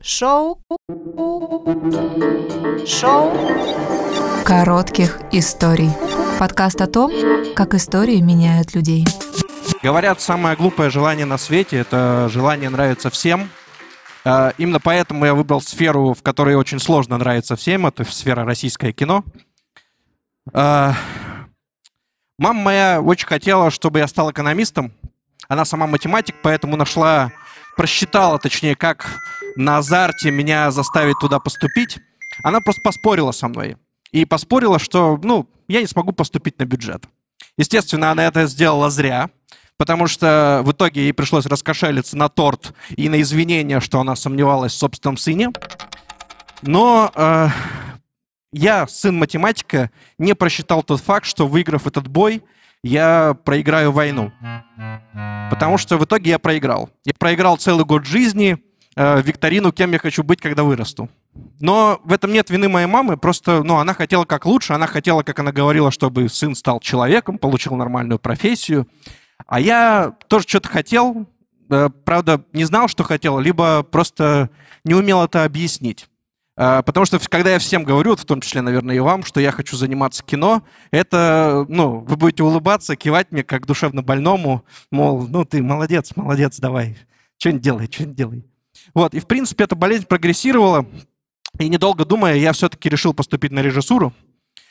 Шоу. Шоу. Коротких историй. Подкаст о том, как истории меняют людей. Говорят, самое глупое желание на свете — это желание нравиться всем. А, именно поэтому я выбрал сферу, в которой очень сложно нравиться всем. Это сфера российское кино. А, мама моя очень хотела, чтобы я стал экономистом. Она сама математик, поэтому нашла, просчитала, точнее, как на азарте меня заставить туда поступить. Она просто поспорила со мной. И поспорила, что, ну, я не смогу поступить на бюджет. Естественно, она это сделала зря, потому что в итоге ей пришлось раскошелиться на торт и на извинения, что она сомневалась в собственном сыне. Но э, я, сын математика, не просчитал тот факт, что выиграв этот бой, я проиграю войну. Потому что в итоге я проиграл. Я проиграл целый год жизни, э, викторину, кем я хочу быть, когда вырасту. Но в этом нет вины моей мамы, просто, ну, она хотела как лучше, она хотела, как она говорила, чтобы сын стал человеком, получил нормальную профессию. А я тоже что-то хотел, э, правда, не знал, что хотел, либо просто не умел это объяснить. Э, потому что когда я всем говорю, в том числе, наверное, и вам, что я хочу заниматься кино, это, ну, вы будете улыбаться, кивать мне как душевно больному, мол, ну ты молодец, молодец, давай, что-нибудь делай, что-нибудь делай. Вот, и в принципе эта болезнь прогрессировала, и недолго думая, я все-таки решил поступить на режиссуру.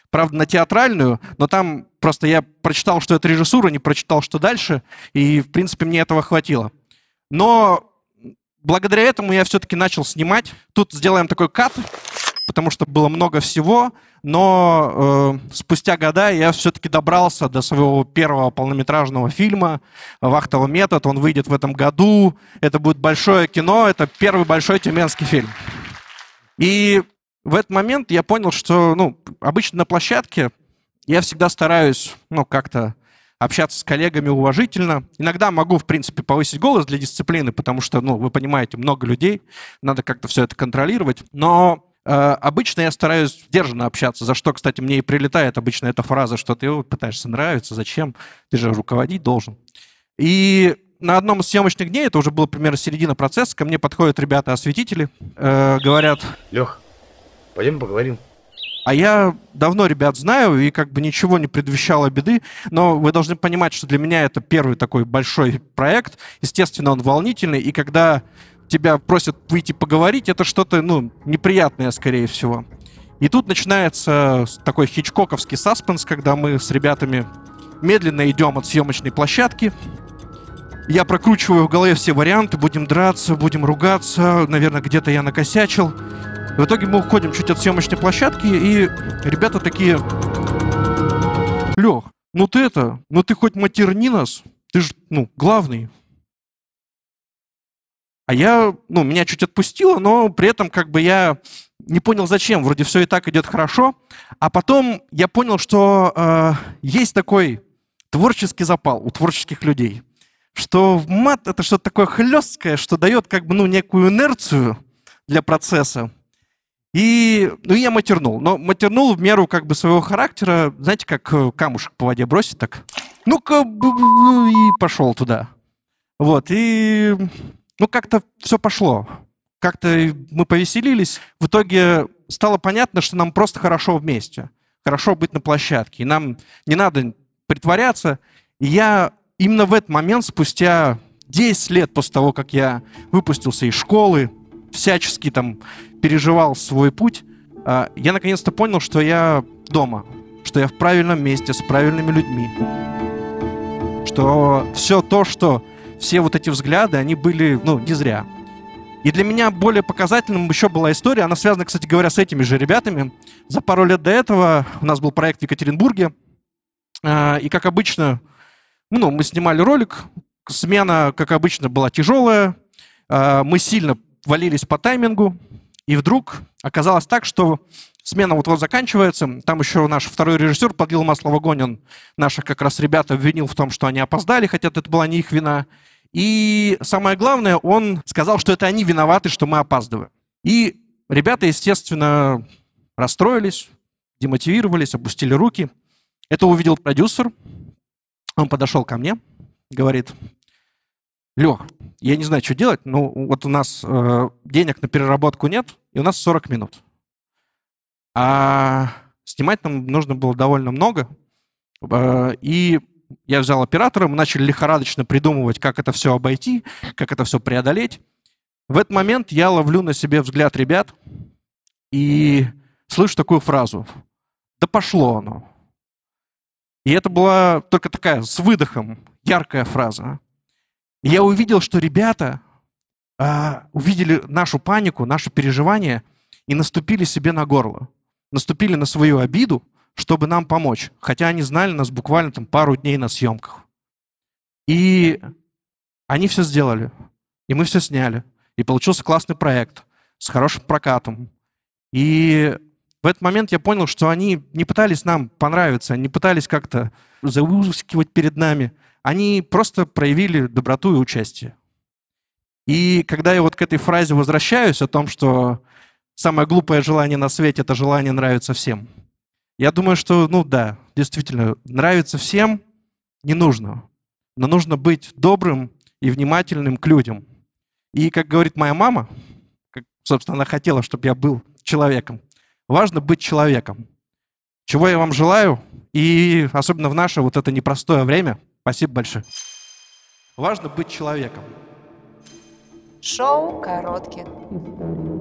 Правда, на театральную, но там просто я прочитал, что это режиссура, не прочитал, что дальше, и, в принципе, мне этого хватило. Но благодаря этому я все-таки начал снимать. Тут сделаем такой кат, потому что было много всего, но э, спустя года я все-таки добрался до своего первого полнометражного фильма «Вахтовый метод». Он выйдет в этом году. Это будет большое кино, это первый большой тюменский фильм. И в этот момент я понял, что ну, обычно на площадке я всегда стараюсь ну, как-то общаться с коллегами уважительно. Иногда могу, в принципе, повысить голос для дисциплины, потому что, ну, вы понимаете, много людей, надо как-то все это контролировать. Но э, обычно я стараюсь сдержанно общаться, за что, кстати, мне и прилетает обычно эта фраза, что ты пытаешься нравиться, зачем, ты же руководить должен. И на одном из съемочных дней, это уже было примерно середина процесса, ко мне подходят ребята-осветители, э, говорят... Лех, пойдем поговорим. А я давно ребят знаю, и как бы ничего не предвещало беды, но вы должны понимать, что для меня это первый такой большой проект. Естественно, он волнительный, и когда тебя просят выйти поговорить, это что-то, ну, неприятное, скорее всего. И тут начинается такой хичкоковский саспенс, когда мы с ребятами медленно идем от съемочной площадки. Я прокручиваю в голове все варианты, будем драться, будем ругаться, наверное, где-то я накосячил. В итоге мы уходим чуть от съемочной площадки, и ребята такие... Лех, ну ты это, ну ты хоть матерни нас, ты же, ну, главный. А я, ну, меня чуть отпустило, но при этом как бы я не понял зачем, вроде все и так идет хорошо. А потом я понял, что э, есть такой творческий запал у творческих людей, что мат это что-то такое хлесткое, что дает как бы, ну, некую инерцию для процесса. И, ну, я матернул. Но матернул в меру как бы своего характера, знаете, как э, камушек по воде бросить так. Ну-ка, и пошел туда. Вот, и, ну, как-то все пошло. Как-то мы повеселились. В итоге стало понятно, что нам просто хорошо вместе. Хорошо быть на площадке. И нам не надо притворяться. И я именно в этот момент, спустя 10 лет после того, как я выпустился из школы, всячески там переживал свой путь, а, я наконец-то понял, что я дома, что я в правильном месте с правильными людьми, что все то, что все вот эти взгляды, они были, ну, не зря. И для меня более показательным еще была история, она связана, кстати говоря, с этими же ребятами. За пару лет до этого у нас был проект в Екатеринбурге, а, и, как обычно, ну, мы снимали ролик, смена, как обычно, была тяжелая, а, мы сильно валились по таймингу, и вдруг оказалось так, что смена вот-вот заканчивается. Там еще наш второй режиссер подлил масло в огонь. Он наших как раз ребят обвинил в том, что они опоздали, хотя это была не их вина. И самое главное, он сказал, что это они виноваты, что мы опаздываем. И ребята, естественно, расстроились, демотивировались, опустили руки. Это увидел продюсер. Он подошел ко мне, говорит, Лех, я не знаю, что делать, но вот у нас э, денег на переработку нет, и у нас 40 минут. А снимать нам нужно было довольно много. Э, и я взял оператора, мы начали лихорадочно придумывать, как это все обойти, как это все преодолеть. В этот момент я ловлю на себе взгляд ребят и слышу такую фразу. Да пошло оно. И это была только такая с выдохом яркая фраза. И я увидел, что ребята а, увидели нашу панику, наше переживание и наступили себе на горло. Наступили на свою обиду, чтобы нам помочь. Хотя они знали нас буквально там пару дней на съемках. И они все сделали. И мы все сняли. И получился классный проект с хорошим прокатом. И в этот момент я понял, что они не пытались нам понравиться, не пытались как-то заускивать перед нами. Они просто проявили доброту и участие. И когда я вот к этой фразе возвращаюсь о том, что самое глупое желание на свете — это желание нравиться всем, я думаю, что, ну да, действительно, нравится всем не нужно. Но нужно быть добрым и внимательным к людям. И, как говорит моя мама, как, собственно, она хотела, чтобы я был человеком, важно быть человеком. Чего я вам желаю, и особенно в наше вот это непростое время. Спасибо большое. Важно быть человеком. Шоу коротких историй.